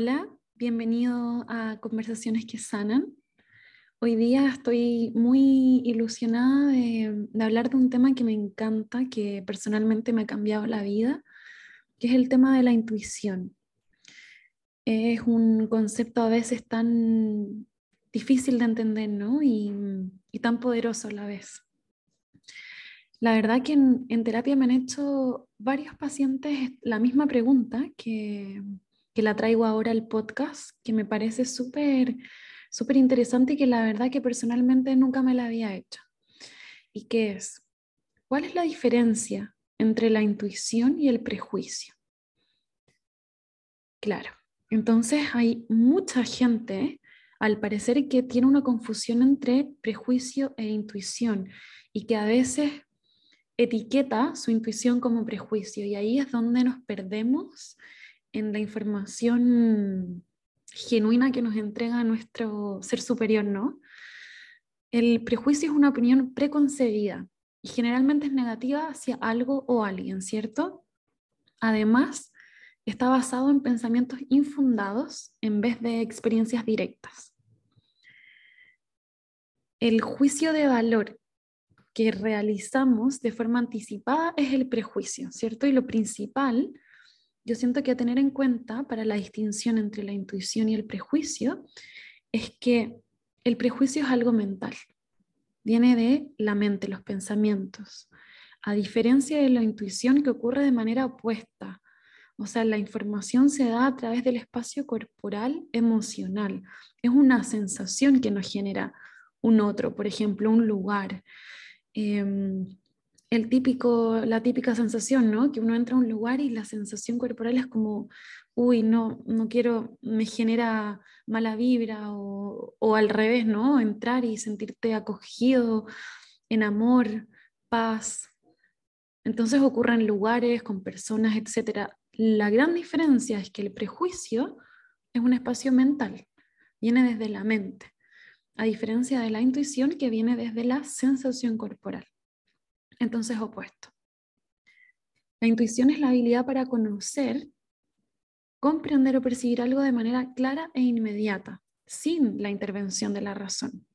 Hola, bienvenido a Conversaciones que Sanan. Hoy día estoy muy ilusionada de, hablar de un tema que me encanta, que personalmente me ha cambiado la vida, que es el tema de la intuición. Es un concepto a veces tan difícil de entender, ¿no? Y, tan poderoso a la vez. La verdad que en, en terapia me han hecho varios pacientes la misma pregunta que que la traigo ahora al podcast, que me parece súper, súper interesante y que la verdad que personalmente nunca me la había hecho. ¿Y qué es? ¿Cuál es la diferencia entre la intuición y el prejuicio? Claro, entonces hay mucha gente, al parecer, que tiene una confusión entre prejuicio e intuición y que a veces etiqueta su intuición como prejuicio y ahí es donde nos perdemos en la información genuina que nos entrega nuestro ser superior, ¿no? El prejuicio es una opinión preconcebida y generalmente es negativa hacia algo o alguien, ¿cierto? Además, está basado en pensamientos infundados en vez de experiencias directas. El juicio de valor que realizamos de forma anticipada es el prejuicio, ¿cierto? Y lo principal yo siento que a tener en cuenta para la distinción entre la intuición y el prejuicio es que el prejuicio es algo mental, viene de la mente, los pensamientos, a diferencia de la intuición que ocurre de manera opuesta. O sea, la información se da a través del espacio corporal emocional. Es una sensación que nos genera un otro, por ejemplo, un lugar. Em, el típico, la típica sensación, ¿no? Que uno entra a un lugar y la sensación corporal es como, uy, no, no quiero, me genera mala vibra o, o al revés, ¿no? Entrar y sentirte acogido, en amor, paz. Entonces ocurren lugares con personas, etc. La gran diferencia es que el prejuicio es un espacio mental, viene desde la mente, a diferencia de la intuición que viene desde la sensación corporal entonces opuesto. La intuición es la habilidad para conocer, comprender o percibir algo de manera clara e inmediata, sin la intervención de la razón.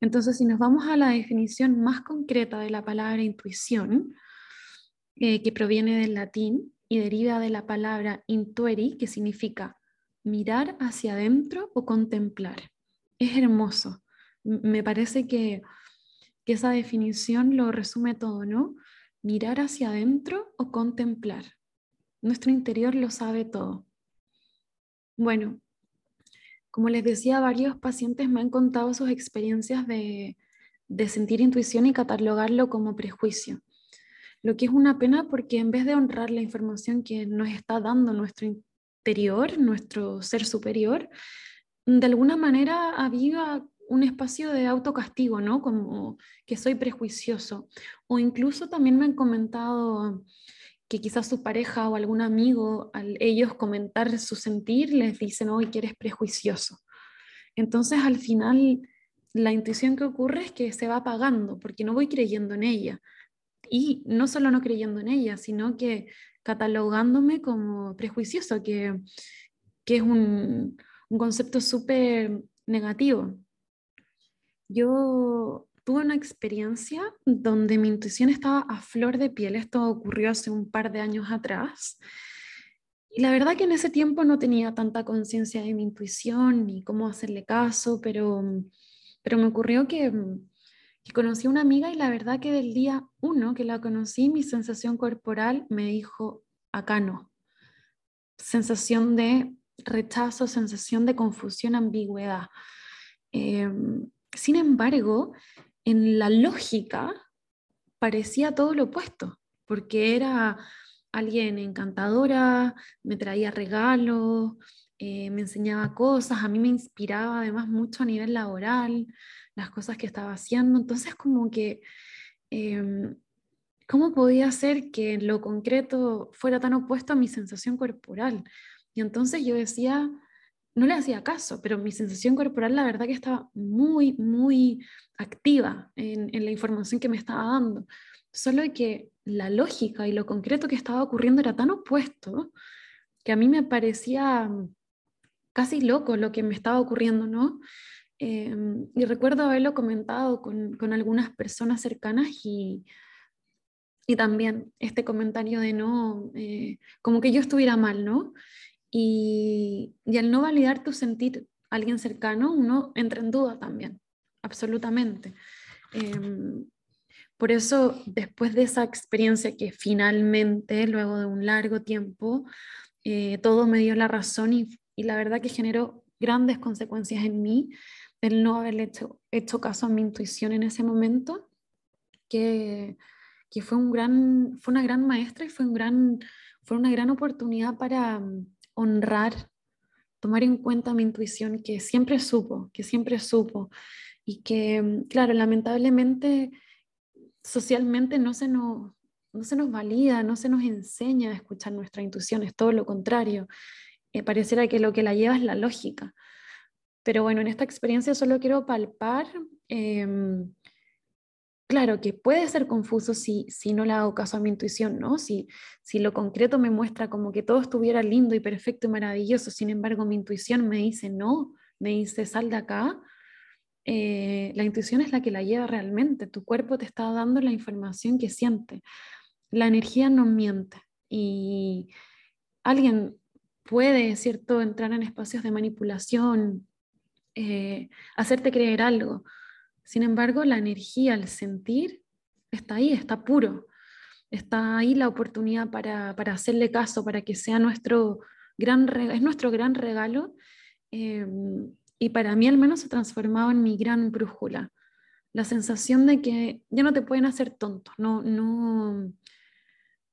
Entonces, si nos vamos a la definición más concreta de la palabra intuición, eh, que proviene del latín y deriva de la palabra intueri, que significa mirar hacia adentro o contemplar. Es hermoso. Me parece que que esa definición lo resume todo, ¿no? Mirar hacia adentro o contemplar. Nuestro interior lo sabe todo. Bueno, como les decía, varios pacientes me han contado sus experiencias de, de sentir intuición y catalogarlo como prejuicio. Lo que es una pena porque en vez de honrar la información que nos está dando nuestro interior, nuestro ser superior, de alguna manera aviva un espacio de autocastigo, ¿no? Como que soy prejuicioso. O incluso también me han comentado que quizás su pareja o algún amigo, al ellos comentar su sentir, les dicen, hoy que eres prejuicioso. Entonces, al final, la intuición que ocurre es que se va apagando, porque no voy creyendo en ella. Y no solo no creyendo en ella, sino que catalogándome como prejuicioso, que, que es un, un concepto súper negativo yo tuve una experiencia donde mi intuición estaba a flor de piel. Esto ocurrió hace un par de años atrás. Y la verdad que en ese tiempo no tenía tanta conciencia de mi intuición ni cómo hacerle caso, pero, pero me ocurrió que, conocí a una amiga y la verdad que del día uno que la conocí, mi sensación corporal me dijo, acá no. Sensación de rechazo, sensación de confusión, ambigüedad. Eh, sin embargo, en la lógica parecía todo lo opuesto, porque era alguien encantadora, me traía regalos, eh, me enseñaba cosas, a mí me inspiraba además mucho a nivel laboral, las cosas que estaba haciendo, entonces como que, em, ¿cómo podía ser que lo concreto fuera tan opuesto a mi sensación corporal? Y entonces yo decía, no le hacía caso, pero mi sensación corporal la verdad que estaba muy, muy activa en, la información que me estaba dando. Solo que la lógica y lo concreto que estaba ocurriendo era tan opuesto que a mí me parecía casi loco lo que me estaba ocurriendo, ¿no? Em, y recuerdo haberlo comentado con, con algunas personas cercanas y, y, también este comentario de no, eh, como que yo estuviera mal, ¿no? Y, y al no validar tu sentir a alguien cercano, uno entra en duda también, absolutamente. Em, por eso, después de esa experiencia que finalmente, luego de un largo tiempo, eh, todo me dio la razón y, y, la verdad que generó grandes consecuencias en mí el no haberle hecho, hecho caso a mi intuición en ese momento, que, que fue, un gran, fue una gran maestra y fue, un gran, fue una gran oportunidad para honrar, tomar en cuenta mi intuición que siempre supo, que siempre supo y que, claro, lamentablemente socialmente no se nos, no se nos valida, no se nos enseña a escuchar nuestra intuición, es todo lo contrario. Eh, pareciera que lo que la lleva es la lógica. Pero bueno, en esta experiencia solo quiero palpar, em, claro, que puede ser confuso si, si no le hago caso a mi intuición, ¿no? Si, si lo concreto me muestra como que todo estuviera lindo y perfecto y maravilloso, sin embargo mi intuición me dice no, me dice sal de acá, eh, la intuición es la que la lleva realmente, tu cuerpo te está dando la información que siente, la energía no miente y alguien puede, ¿cierto?, entrar en espacios de manipulación, eh, hacerte creer algo. Sin embargo, la energía, el sentir, está ahí, está puro. Está ahí la oportunidad para, para hacerle caso, para que sea nuestro gran regalo, es nuestro gran regalo. Eh, y para mí al menos se transformaba en mi gran brújula. La sensación de que ya no te pueden hacer tonto, no, no,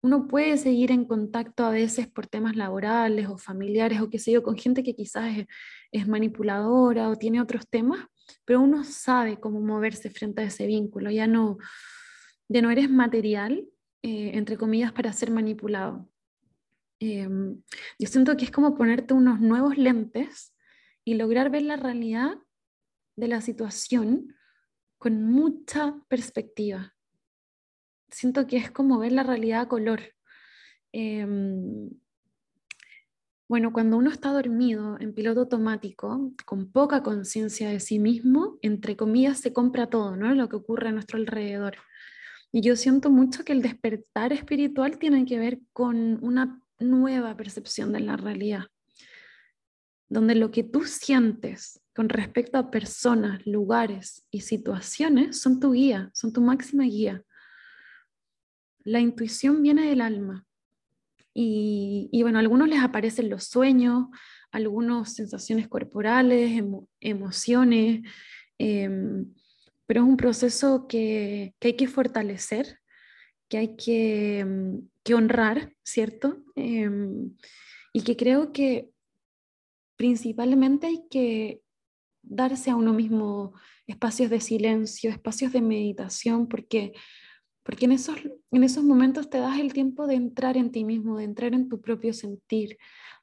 uno puede seguir en contacto a veces por temas laborales o familiares o qué sé yo, con gente que quizás es, manipuladora o tiene otros temas, pero uno sabe cómo moverse frente a ese vínculo, ya no, ya no eres material, eh, entre comillas, para ser manipulado. Em, yo siento que es como ponerte unos nuevos lentes y lograr ver la realidad de la situación con mucha perspectiva, siento que es como ver la realidad a color. Em, bueno, cuando uno está dormido en piloto automático, con poca conciencia de sí mismo, entre comillas, se compra todo, ¿no? Lo que ocurre a nuestro alrededor. Y yo siento mucho que el despertar espiritual tiene que ver con una nueva percepción de la realidad, donde lo que tú sientes con respecto a personas, lugares y situaciones son tu guía, son tu máxima guía. La intuición viene del alma. Y, bueno, a algunos les aparecen los sueños, algunas sensaciones corporales, emociones, em, pero es un proceso que, hay que fortalecer, que hay que, em, honrar, ¿cierto? Em, y que creo que principalmente hay que darse a uno mismo espacios de silencio, espacios de meditación, porque porque en esos, en esos momentos te das el tiempo de entrar en ti mismo, de entrar en tu propio sentir,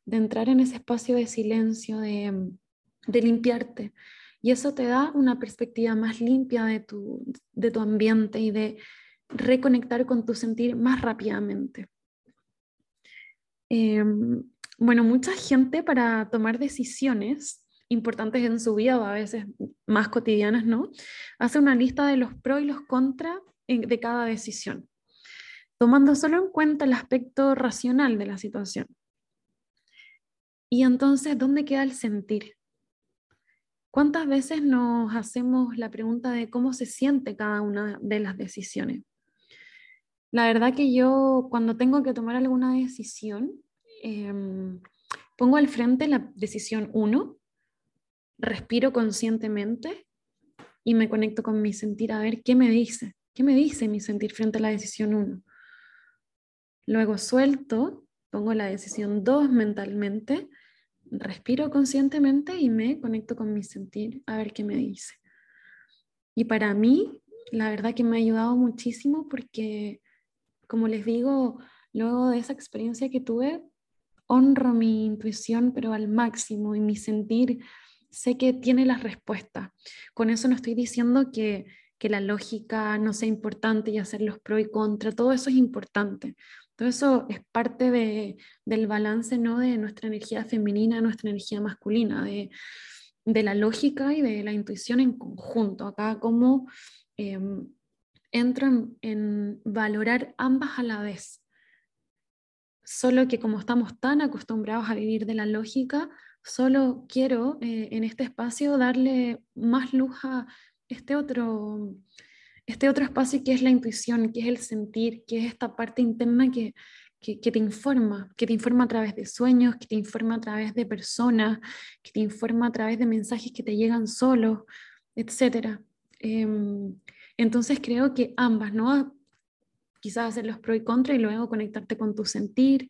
de entrar en ese espacio de silencio, de, de limpiarte. Y eso te da una perspectiva más limpia de tu, de tu ambiente y de reconectar con tu sentir más rápidamente. Em, bueno, mucha gente para tomar decisiones importantes en su vida o a veces más cotidianas, ¿no? Hace una lista de los pros y los contras de cada decisión, tomando solo en cuenta el aspecto racional de la situación. Y entonces, ¿dónde queda el sentir? ¿Cuántas veces nos hacemos la pregunta de cómo se siente cada una de las decisiones? La verdad que yo cuando tengo que tomar alguna decisión, em, pongo al frente la decisión 1, respiro conscientemente y me conecto con mi sentir a ver qué me dice. ¿Qué me dice mi sentir frente a la decisión 1? Luego suelto, pongo la decisión 2 mentalmente, respiro conscientemente y me conecto con mi sentir a ver qué me dice. Y para mí, la verdad que me ha ayudado muchísimo porque, como les digo, luego de esa experiencia que tuve, honro mi intuición, pero al máximo, y mi sentir sé que tiene las respuestas. Con eso no estoy diciendo que que la lógica no sea importante y hacer los pro y contra, todo eso es importante. Todo eso es parte de, del balance ¿no? de nuestra energía femenina, nuestra energía masculina, de, de la lógica y de la intuición en conjunto. Acá como eh, entro en, valorar ambas a la vez. Solo que como estamos tan acostumbrados a vivir de la lógica, solo quiero eh, en este espacio darle más luz a este otro, este otro espacio que es la intuición, que es el sentir, que es esta parte interna que, que, te informa, que te informa a través de sueños, que te informa a través de personas, que te informa a través de mensajes que te llegan solos, etc. Em, entonces creo que ambas, ¿no? Quizás hacer los pro y contra y luego conectarte con tu sentir,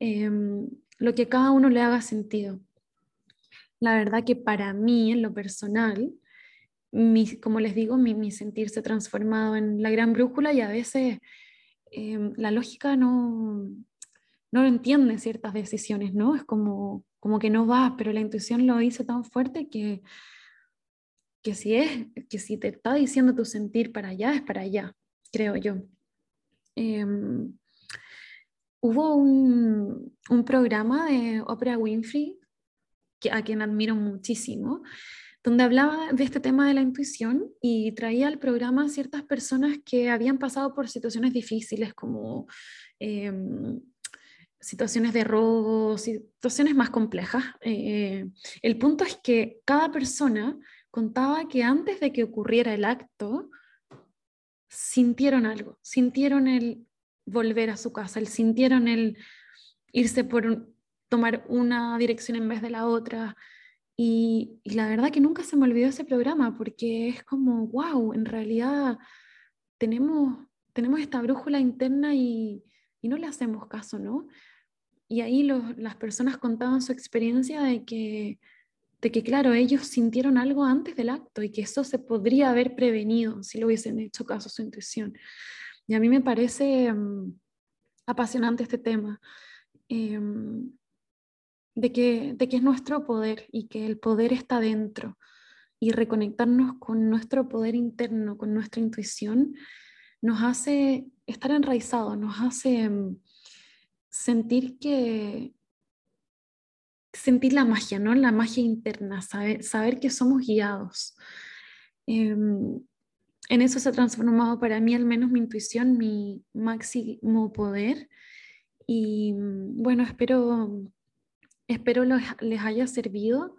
em, lo que cada uno le haga sentido. La verdad que para mí, en lo personal, como les digo, mi, mi transformado en la gran brújula y a veces Em, la lógica no, no entiende ciertas decisiones, ¿no? Es como, como que no va, pero la intuición lo dice tan fuerte que, que, si es, que si te está diciendo tu sentir para allá, es para allá, creo yo. Em, hubo un, un, programa de Oprah Winfrey, a quien admiro muchísimo, donde hablaba de este tema de la intuición y traía al programa ciertas personas que habían pasado por situaciones difíciles como em, situaciones de robo, situaciones más complejas. Eh, el punto es que cada persona contaba que antes de que ocurriera el acto, sintieron algo, sintieron el volver a su casa, el sintieron el irse por tomar una dirección en vez de la otra, y, la verdad que nunca se me olvidó ese programa porque es como, wow, en realidad tenemos, tenemos esta brújula interna y, y no le hacemos caso, ¿no? Y ahí las personas contaban su experiencia de que, de que, claro, ellos sintieron algo antes del acto y que eso se podría haber prevenido si lo hubiesen hecho caso a su intuición. Y a mí me parece mm, apasionante este tema. Em, de que, de que es nuestro poder y que el poder está dentro y reconectarnos con nuestro poder interno, con nuestra intuición, nos hace estar enraizados, nos hace mm, sentir que sentir la magia, ¿no? La magia interna, saber, saber que somos guiados. Em, en eso se ha transformado para mí al menos mi intuición, mi máximo poder. Y mm, bueno, espero Espero les haya servido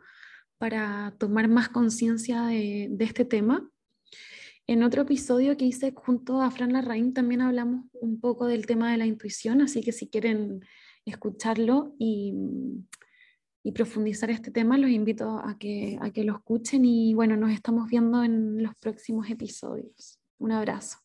para tomar más conciencia de, este tema. En otro episodio que hice junto a Fran Larraín también hablamos un poco del tema de la intuición, así que si quieren escucharlo y, y profundizar este tema, los invito a que, a que lo escuchen y bueno, nos estamos viendo en los próximos episodios. Un abrazo.